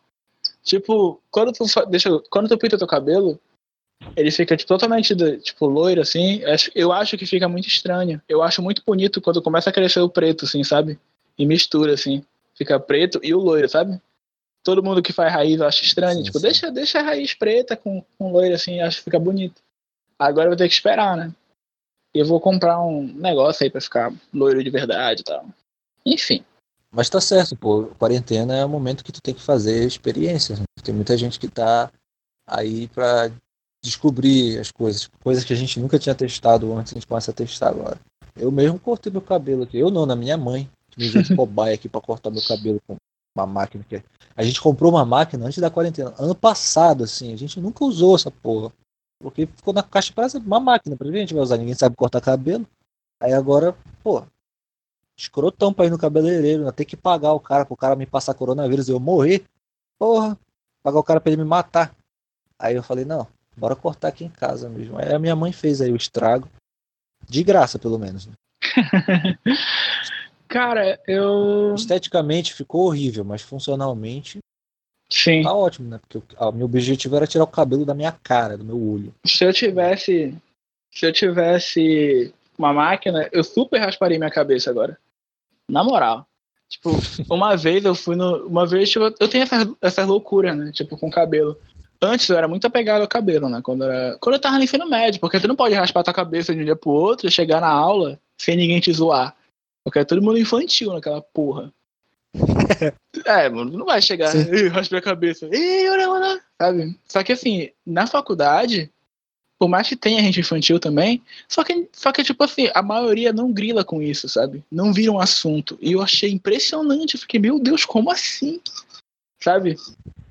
Tipo, quando tu, deixa, quando tu pinta teu cabelo, ele fica tipo, totalmente, tipo, loiro, assim. Eu acho- que fica muito estranho. Eu acho muito bonito quando começa a crescer o preto, assim, sabe? E mistura, assim. Fica preto e o loiro, sabe? Todo mundo que faz raiz eu acho estranho. Sim, tipo, sim. deixa, deixa a raiz preta com, com loiro, assim, acho que fica bonito. Agora eu vou ter que esperar, né? Eu vou comprar um negócio aí pra ficar loiro de verdade e tal. Enfim. Mas tá certo, pô. Quarentena é o momento que tu tem que fazer experiências. né? Tem muita gente que tá aí pra descobrir as coisas. Coisas que a gente nunca tinha testado antes, a gente começa a testar agora. Eu mesmo cortei meu cabelo aqui. Eu não, na minha mãe. Que me usou de cobaia aqui pra cortar meu cabelo com uma máquina. Que... A gente comprou uma máquina antes da quarentena. Ano passado, assim. A gente nunca usou essa porra. Porque ficou na caixa para uma máquina. Pra gente vai usar. Ninguém sabe cortar cabelo. Aí agora, pô, escrotão pra ir no cabeleireiro, né? Ter que pagar o cara pro cara me passar coronavírus e eu morrer. Porra, pagar o cara pra ele me matar. Aí eu falei, não, bora cortar aqui em casa mesmo. Aí a minha mãe fez aí o estrago. De graça, pelo menos. Né? Cara, eu. Esteticamente ficou horrível, mas funcionalmente Sim. tá ótimo, né? Porque o meu objetivo era tirar o cabelo da minha cara, do meu olho. Se eu tivesse. Se eu tivesse uma máquina, eu super rasparia minha cabeça agora. Na moral. Tipo, uma vez eu fui no. Uma vez, tipo, eu tenho essas, essas loucuras, né? Tipo, com cabelo. Antes eu era muito apegado ao cabelo, né? Quando, eu era, quando eu tava no ensino médio, porque tu não pode raspar tua cabeça de um dia pro outro e chegar na aula sem ninguém te zoar. Porque é todo mundo infantil naquela porra. é, mano, não vai chegar, Ih, raspei a cabeça, Ih, olha, olha, sabe? Só que assim, na faculdade, por mais que tenha gente infantil também, só que, só que tipo assim, a maioria não grila com isso, sabe? Não vira um assunto. E eu achei impressionante, eu fiquei, meu Deus, como assim? Sabe?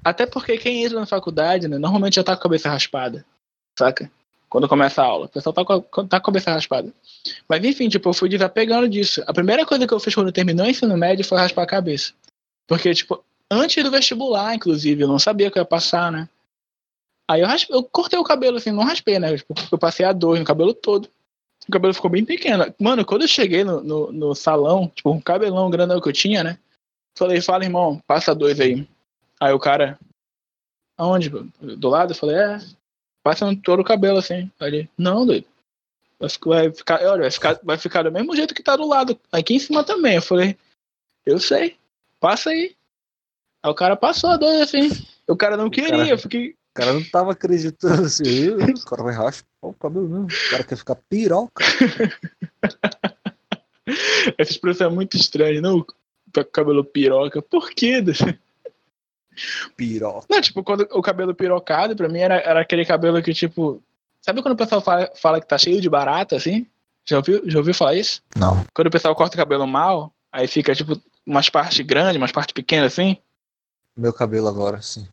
Até porque quem entra na faculdade, né, normalmente já tá com a cabeça raspada, saca? Quando começa a aula. O pessoal tá com, a, tá com a cabeça raspada. Mas enfim, tipo, eu fui desapegando disso. A primeira coisa que eu fiz quando terminou o ensino médio foi raspar a cabeça. Porque, tipo, antes do vestibular, inclusive, eu não sabia que eu ia passar, né? Aí eu, raspei, eu cortei o cabelo, assim, não raspei, né? Tipo, eu passei a dor no cabelo todo. O cabelo ficou bem pequeno. Mano, quando eu cheguei no, no, no salão, tipo, um cabelão grandão que eu tinha, né? Falei, fala, irmão, passa dois aí. Aí o cara, aonde? Do lado? Eu falei, é, passa todo o cabelo assim. Aí ele, não, doido. Vai ficar, vai ficar, olha, vai ficar, vai ficar do mesmo jeito que tá do lado. Aqui em cima também. Eu falei, eu sei, passa aí. Aí o cara passou a dois assim. O cara não queria, cara, eu fiquei. O cara não tava acreditando assim. o cara vai raspar o cabelo mesmo. O cara quer ficar piroca. Essa expressão é muito estranha, não? Tá com cabelo piroca. Por quê? Piroca. Não, tipo, quando o cabelo pirocado, pra mim era, era aquele cabelo que, tipo. Sabe quando o pessoal fala, fala que tá cheio de barata, assim? Já ouviu, já ouviu falar isso? Não. Quando o pessoal corta o cabelo mal, aí fica, tipo, umas partes grandes, umas partes pequenas, assim. Meu cabelo agora, sim.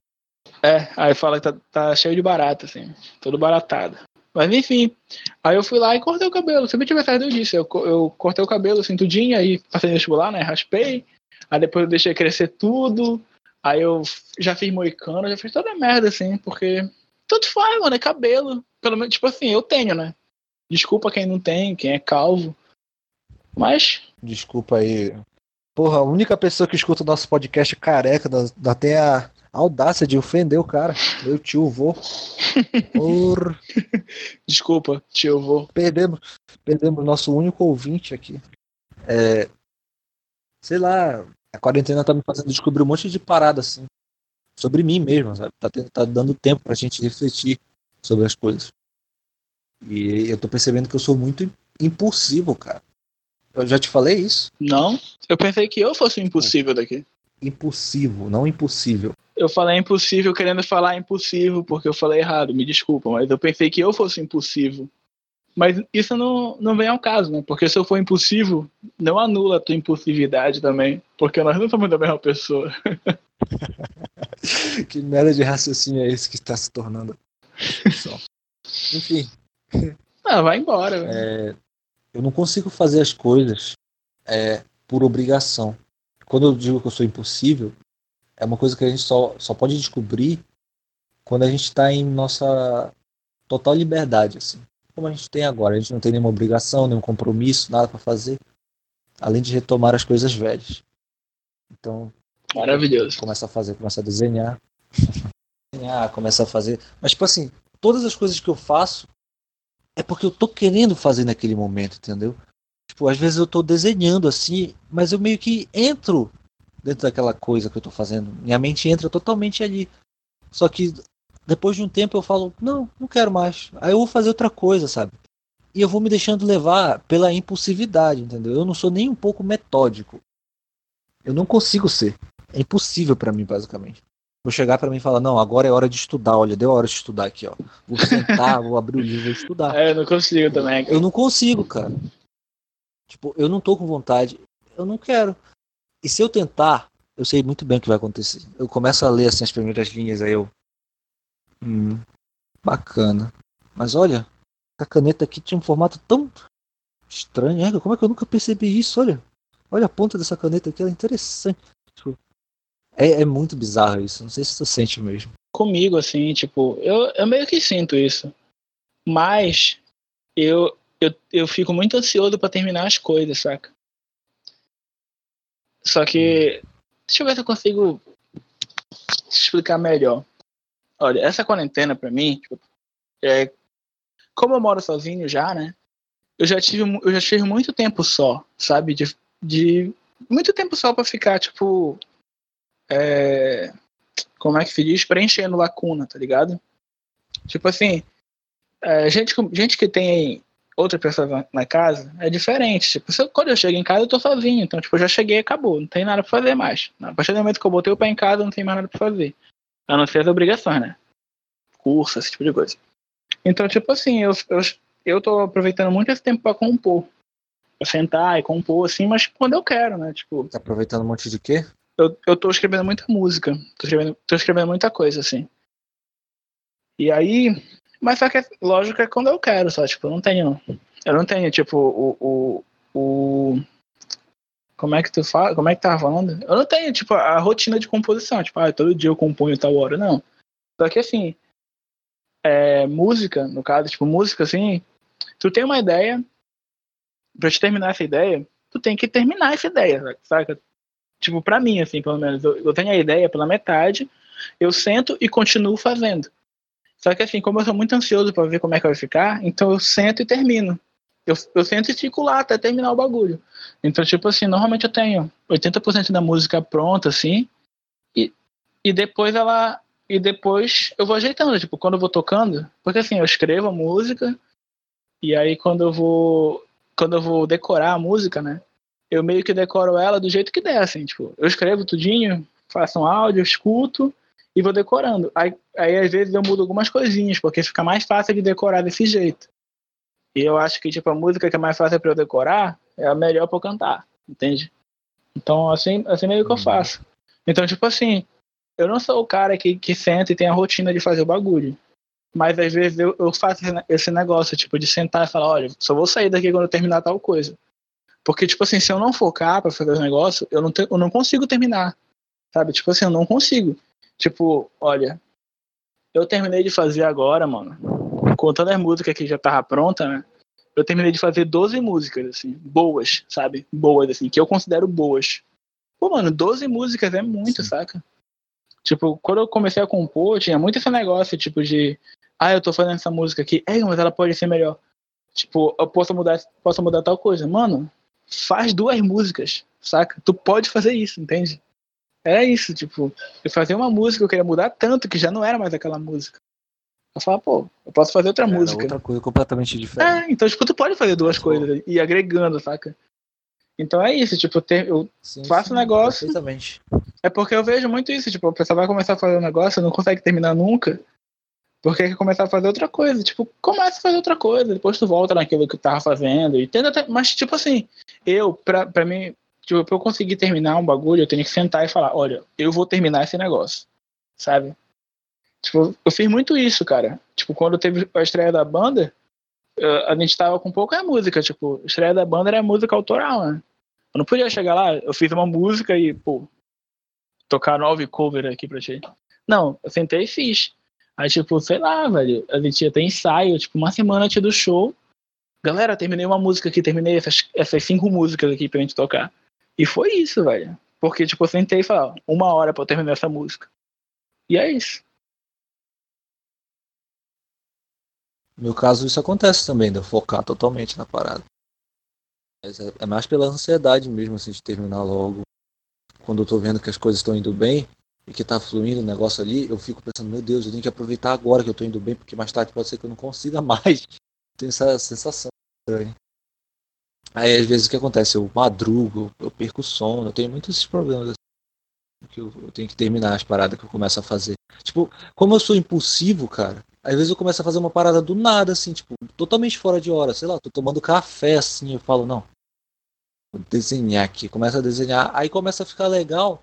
É, aí fala que tá, tá cheio de barata, assim. Todo baratado. Mas enfim, aí eu fui lá e cortei o cabelo. Se eu tivesse saído disso, eu, eu cortei o cabelo assim tudinho, aí passei no vestibular, né? Raspei. Aí depois eu deixei crescer tudo. Aí eu já fiz moicano, já fiz toda a merda, assim, porque tudo faz, mano, é cabelo. Pelo menos, tipo assim, eu tenho, né? Desculpa quem não tem, quem é calvo. Mas. Desculpa aí. Porra, a única pessoa que escuta o nosso podcast careca ainda tem a audácia de ofender o cara. Meu tio vô. Por... Desculpa, tio vô. Perdemos, perdemos nosso único ouvinte aqui. É, sei lá, a quarentena tá me fazendo descobrir um monte de parada, assim. Sobre mim mesmo, sabe? Tá, tá dando tempo pra gente refletir sobre as coisas. E eu tô percebendo que eu sou muito impulsivo, cara. Eu já te falei isso? Não. Eu pensei que eu fosse o impossível daqui. Impulsivo, não impossível. Eu falei impossível querendo falar impossível porque eu falei errado, me desculpa, mas eu pensei que eu fosse impulsivo. Mas isso não, não vem ao caso, né? Porque se eu for impulsivo, não anula a tua impulsividade também. Porque nós não somos da mesma pessoa. que merda de raciocínio é esse que está se tornando? Enfim. Ah, vai embora. É, eu não consigo fazer as coisas é, por obrigação. Quando eu digo que eu sou impossível, é uma coisa que a gente só, só pode descobrir quando a gente está em nossa total liberdade, assim como a gente tem agora. A gente não tem nenhuma obrigação, nenhum compromisso, nada para fazer, além de retomar as coisas velhas. Então, maravilhoso. Começa a fazer, começa a desenhar, desenhar, começa a fazer. Mas tipo assim, todas as coisas que eu faço é porque eu tô querendo fazer naquele momento, entendeu? Tipo, às vezes eu tô desenhando assim, mas eu meio que entro dentro daquela coisa que eu tô fazendo. Minha mente entra totalmente ali. Só que depois de um tempo eu falo, não, não quero mais. Aí eu vou fazer outra coisa, sabe? E eu vou me deixando levar pela impulsividade, entendeu? Eu não sou nem um pouco metódico. Eu não consigo ser. É impossível para mim, basicamente. Vou chegar para mim e falar, não, agora é hora de estudar, olha, deu hora de estudar aqui, ó. Vou sentar, vou abrir o livro e vou estudar. É, eu não consigo também. Cara. Eu não consigo, cara. Tipo, eu não tô com vontade, eu não quero. E se eu tentar, eu sei muito bem o que vai acontecer. Eu começo a ler assim as primeiras linhas, aí eu Hum, bacana. Mas olha, a caneta aqui tinha um formato tão estranho. É, como é que eu nunca percebi isso? Olha, olha a ponta dessa caneta aqui, ela é interessante. Tipo, é, é muito bizarro isso. Não sei se você sente mesmo. Comigo, assim, tipo, eu, eu meio que sinto isso. Mas eu, eu, eu fico muito ansioso para terminar as coisas, saca? Só que. Deixa eu ver se eu consigo explicar melhor. Olha, essa quarentena para mim, tipo, é, como eu moro sozinho já, né? Eu já tive, eu já tive muito tempo só, sabe? De, de muito tempo só para ficar, tipo, é, como é que se diz? Preenchendo lacuna, tá ligado? Tipo assim, é, gente, gente que tem outra pessoa na, casa, é diferente. Tipo, eu, quando eu chego em casa, eu tô sozinho. Então, tipo, eu já cheguei e acabou. Não tem nada pra fazer mais. A partir do momento que eu botei o pé em casa, não tem mais nada pra fazer. A não ser as obrigações, né? Curso, esse tipo de coisa. Então, tipo assim, eu, eu, eu tô aproveitando muito esse tempo pra compor. Pra sentar e compor, assim, mas quando eu quero, né? Tipo. Tá aproveitando um monte de quê? Eu, eu tô escrevendo muita música. Tô escrevendo, tô escrevendo muita coisa, assim. E aí, mas só que, lógico, é quando eu quero, só, tipo, eu não tenho. Eu não tenho, tipo, o. o, o como é que tu fala? Como é que tava falando? Eu não tenho, tipo, a rotina de composição, tipo, ah, todo dia eu componho tal hora, não. Só que assim, é, música, no caso, tipo, música, assim, tu tem uma ideia, pra te terminar essa ideia, tu tem que terminar essa ideia, saca? Tipo, pra mim, assim, pelo menos, eu, eu tenho a ideia pela metade, eu sento e continuo fazendo. Só que assim, como eu sou muito ansioso para ver como é que vai ficar, então eu sento e termino. Eu, eu sento e lá até terminar o bagulho. Então, tipo assim, normalmente eu tenho 80% da música pronta, assim, e, e depois ela. E depois eu vou ajeitando, tipo, quando eu vou tocando, porque assim, eu escrevo a música, e aí quando eu vou. Quando eu vou decorar a música, né? Eu meio que decoro ela do jeito que der, assim, tipo, eu escrevo tudinho, faço um áudio, escuto, e vou decorando. Aí, aí às vezes eu mudo algumas coisinhas, porque fica mais fácil de decorar desse jeito. E eu acho que tipo a música que é mais fácil para eu decorar é a melhor para eu cantar, entende? Então assim, assim meio que eu uhum. faço. Então tipo assim, eu não sou o cara que, que senta e tem a rotina de fazer o bagulho. Mas às vezes eu, eu faço esse negócio, tipo, de sentar e falar, olha, só vou sair daqui quando eu terminar tal coisa. Porque, tipo assim, se eu não focar pra fazer o negócio, eu não, te, eu não consigo terminar. Sabe? Tipo assim, eu não consigo. Tipo, olha, eu terminei de fazer agora, mano. Contando as músicas que já tava pronta, né? Eu terminei de fazer 12 músicas, assim, boas, sabe? Boas, assim, que eu considero boas. Pô, mano, 12 músicas é muito, Sim. saca? Tipo, quando eu comecei a compor, tinha muito esse negócio, tipo, de. Ah, eu tô fazendo essa música aqui, é, mas ela pode ser melhor. Tipo, eu posso mudar, posso mudar tal coisa. Mano, faz duas músicas, saca? Tu pode fazer isso, entende? Era isso, tipo, eu fazia uma música, eu queria mudar tanto que já não era mais aquela música. Eu falava, pô, eu posso fazer outra era música. Outra coisa completamente diferente. É, então, tipo, tu pode fazer duas coisas e agregando, saca? Então é isso, tipo, ter, eu sim, faço um negócio. Perfeitamente. É porque eu vejo muito isso, tipo, a pessoa vai começar a fazer um negócio, não consegue terminar nunca. Porque quer começar a fazer outra coisa. Tipo, começa a fazer outra coisa, depois tu volta naquilo que tu tava fazendo. E tenta mas, tipo assim, eu, pra, pra mim, Tipo, pra eu conseguir terminar um bagulho, eu tenho que sentar e falar, olha, eu vou terminar esse negócio. Sabe? Tipo, eu fiz muito isso, cara. Tipo, quando teve a estreia da banda, a gente tava com pouca música. Tipo, a estreia da banda era música autoral, né? Eu não podia chegar lá, eu fiz uma música e, pô, tocar nove cover aqui pra ti. Não, eu sentei e fiz. Aí, tipo, sei lá, velho, a gente ia ter ensaio, tipo, uma semana antes do show. Galera, terminei uma música aqui, terminei essas, essas cinco músicas aqui pra gente tocar. E foi isso, velho. Porque, tipo, eu sentei e falei, uma hora pra eu terminar essa música. E é isso. No meu caso, isso acontece também, de eu focar totalmente na parada. Mas é, é mais pela ansiedade mesmo, assim, de terminar logo. Quando eu tô vendo que as coisas estão indo bem e que tá fluindo o negócio ali, eu fico pensando, meu Deus, eu tenho que aproveitar agora que eu tô indo bem, porque mais tarde pode ser que eu não consiga mais. Tenho essa sensação estranha. Aí às vezes o que acontece? Eu madrugo, eu perco o sono, eu tenho muitos esses problemas assim, que eu, eu, tenho que terminar as paradas que eu começo a fazer. Tipo, como eu sou impulsivo, cara, às vezes eu começo a fazer uma parada do nada, assim, tipo, totalmente fora de hora, sei lá, tô tomando café assim, eu falo, não, vou desenhar aqui, começa a desenhar, aí começa a ficar legal,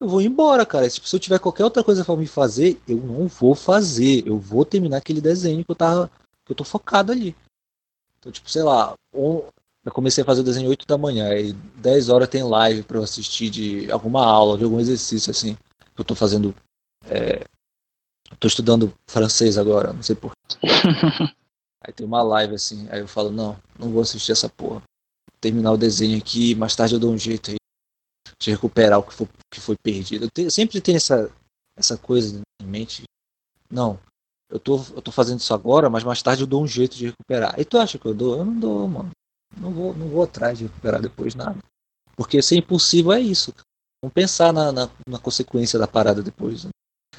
eu vou embora, cara. Tipo, se eu tiver qualquer outra coisa para me fazer, eu não vou fazer. Eu vou terminar aquele desenho que eu tava. que eu tô focado ali. Então, tipo, sei lá, eu comecei a fazer o desenho 8 da manhã, e 10 horas tem live para eu assistir de alguma aula, de algum exercício assim. Que eu tô fazendo. É, tô estudando francês agora, não sei por Aí tem uma live assim, aí eu falo, não, não vou assistir essa porra. Vou terminar o desenho aqui, mais tarde eu dou um jeito aí de recuperar o que foi, que foi perdido. Eu, te, eu sempre tenho essa, essa coisa em mente. Não, eu tô, eu tô fazendo isso agora, mas mais tarde eu dou um jeito de recuperar. E tu acha que eu dou? Eu não dou, mano não vou, não vou atrás de recuperar depois nada. Porque ser impulsivo é isso. Não pensar na, na, na consequência da parada depois. Né?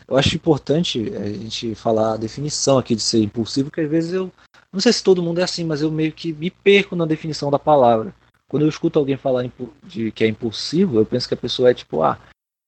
Eu acho importante a gente falar a definição aqui de ser impulsivo, porque às vezes eu. Não sei se todo mundo é assim, mas eu meio que me perco na definição da palavra. Quando eu escuto alguém falar de que é impulsivo, eu penso que a pessoa é tipo, ah,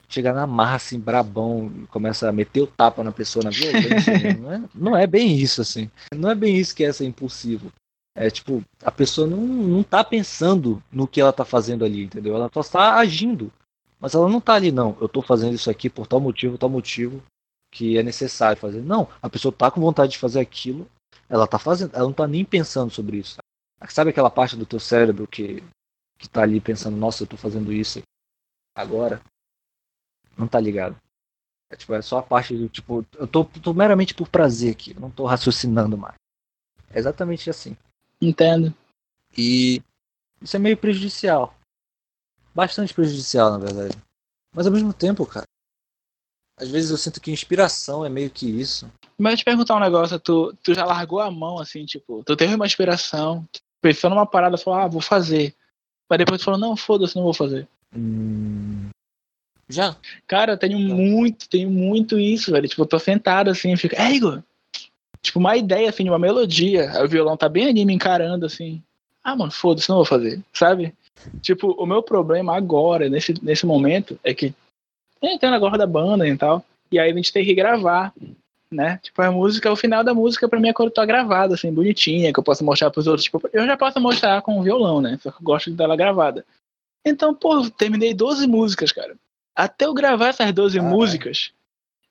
chegar na marra assim, brabão, e começa a meter o tapa na pessoa na violência. não, é, não é bem isso, assim. Não é bem isso que é ser impulsivo. É tipo, a pessoa não, não tá pensando no que ela tá fazendo ali, entendeu? Ela só está agindo. Mas ela não tá ali, não. Eu tô fazendo isso aqui por tal motivo, tal motivo que é necessário fazer. Não, a pessoa tá com vontade de fazer aquilo, ela tá fazendo, ela não tá nem pensando sobre isso. Sabe aquela parte do teu cérebro que, que tá ali pensando, nossa, eu tô fazendo isso agora? Não tá ligado. É, tipo, é só a parte do tipo, eu tô, tô meramente por prazer aqui, não tô raciocinando mais. É exatamente assim. Entendo. E isso é meio prejudicial. Bastante prejudicial, na verdade. Mas ao mesmo tempo, cara, às vezes eu sinto que inspiração é meio que isso. Mas eu te perguntar um negócio, tu, tu já largou a mão, assim, tipo, tu teve uma inspiração, pensou numa parada, falou, ah, vou fazer. Mas depois tu falou, não, foda-se, não vou fazer. Hum... Já? Cara, eu tenho muito, tenho muito isso, velho. Tipo, eu tô sentado assim, fico, é, Igor, tipo, uma ideia, assim, de uma melodia. Aí o violão tá bem ali me encarando, assim. Ah, mano, foda-se, não vou fazer, sabe? Tipo, o meu problema agora, nesse, nesse momento, é que tem, tem o negócio da banda e tal. E aí a gente tem que gravar, né? Tipo, a música, o final da música pra mim é quando tá gravada, assim, bonitinha, que eu posso mostrar pros outros. Tipo, eu já posso mostrar com o violão, né? Só que eu gosto dela gravada. Então, pô, terminei 12 músicas, cara. Até eu gravar essas 12 ah, músicas,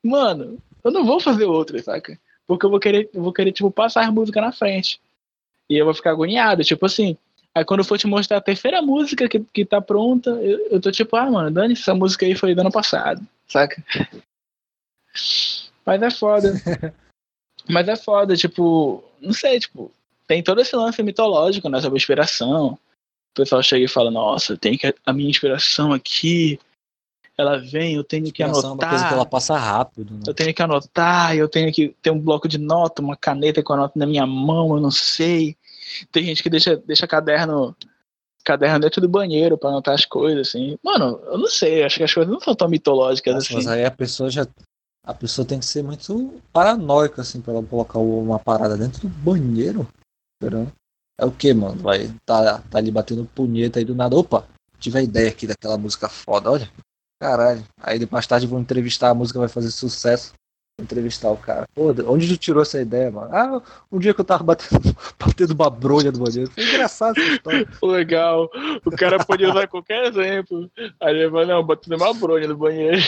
é. mano, eu não vou fazer outras, saca? Porque eu vou querer, eu vou querer, tipo, passar a música na frente. E eu vou ficar agoniado. Tipo assim, aí quando eu for te mostrar a terceira música que, que tá pronta, eu, eu tô tipo, ah, mano, Dani, essa música aí foi do ano passado, saca? Mas é foda. Mas é foda, tipo, não sei, tipo, tem todo esse lance mitológico, né, sobre inspiração. O pessoal chega e fala, nossa, tem que a minha inspiração aqui ela vem, eu tenho que anotar. É uma coisa que ela passa rápido. Né? Eu tenho que anotar, eu tenho que ter um bloco de nota, uma caneta que eu anoto na minha mão, eu não sei. Tem gente que deixa, deixa caderno caderno dentro do banheiro para anotar as coisas, assim. Mano, eu não sei, acho que as coisas não são tão mitológicas Nossa, assim. Mas aí a pessoa já. A pessoa tem que ser muito paranoica, assim, pra ela colocar uma parada dentro do banheiro. É o que, mano? Vai tá, tá ali batendo punheta aí do nada. Opa, tive a ideia aqui daquela música foda, olha. Caralho. Aí mais tarde vou entrevistar, a música vai fazer sucesso. Entrevistar o cara. Pô, onde tu tirou essa ideia, mano? Ah, um dia que eu tava batendo, batendo uma bronha do banheiro. Foi engraçado essa história. Legal. O cara pode usar qualquer exemplo. Aí ele vai, não, batendo uma bronha do banheiro.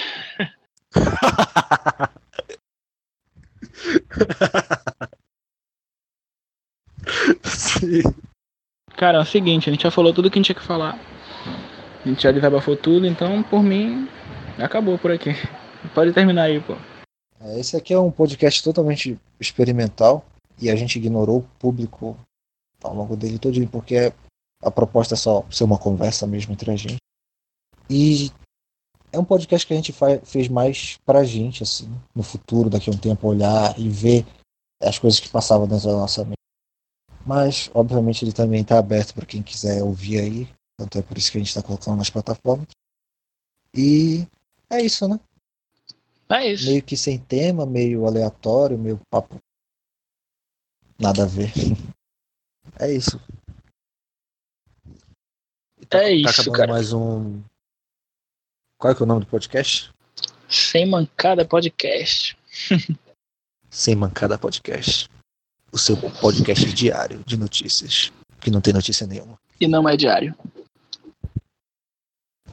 Sim. Cara, é o seguinte, a gente já falou tudo que a gente tinha que falar. A gente já desabafou tudo, então por mim acabou por aqui. Pode terminar aí, pô. É, esse aqui é um podcast totalmente experimental e a gente ignorou o público ao longo dele todinho, porque a proposta é só ser uma conversa mesmo entre a gente. E é um podcast que a gente fez mais pra gente, assim, no futuro, daqui a um tempo, olhar e ver as coisas que passavam dentro da nossa mente. Mas, obviamente, ele também está aberto para quem quiser ouvir aí. Tanto é por isso que a gente está colocando nas plataformas. E é isso, né? É isso. Meio que sem tema, meio aleatório, meio papo. Nada a ver. É isso. Tá, é tá isso, cara. mais um. Qual é, que é o nome do podcast? Sem Mancada Podcast. Sem Mancada Podcast. O seu podcast diário de notícias. Que não tem notícia nenhuma. E não é diário.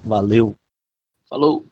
Valeu. Falou.